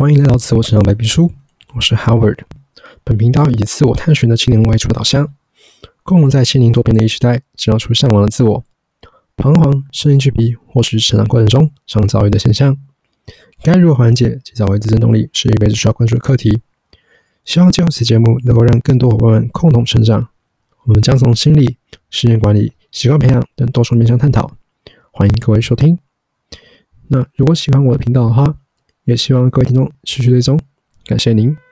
欢迎来到自我成长白皮书，我是 Howard。本频道以自我探寻的青年为主导向，共同在千年多变的一时代，找出向往的自我。彷徨、声音巨鼻，或是成长过程中常遭遇的现象，该如何缓解及找回自身动力，是一辈子需要关注的课题。希望借由此节目，能够让更多伙伴们共同成长。我们将从心理、时间管理、习惯培养等多重面向探讨。欢迎各位收听。那如果喜欢我的频道的话，也希望各位听众持续追踪，感谢您。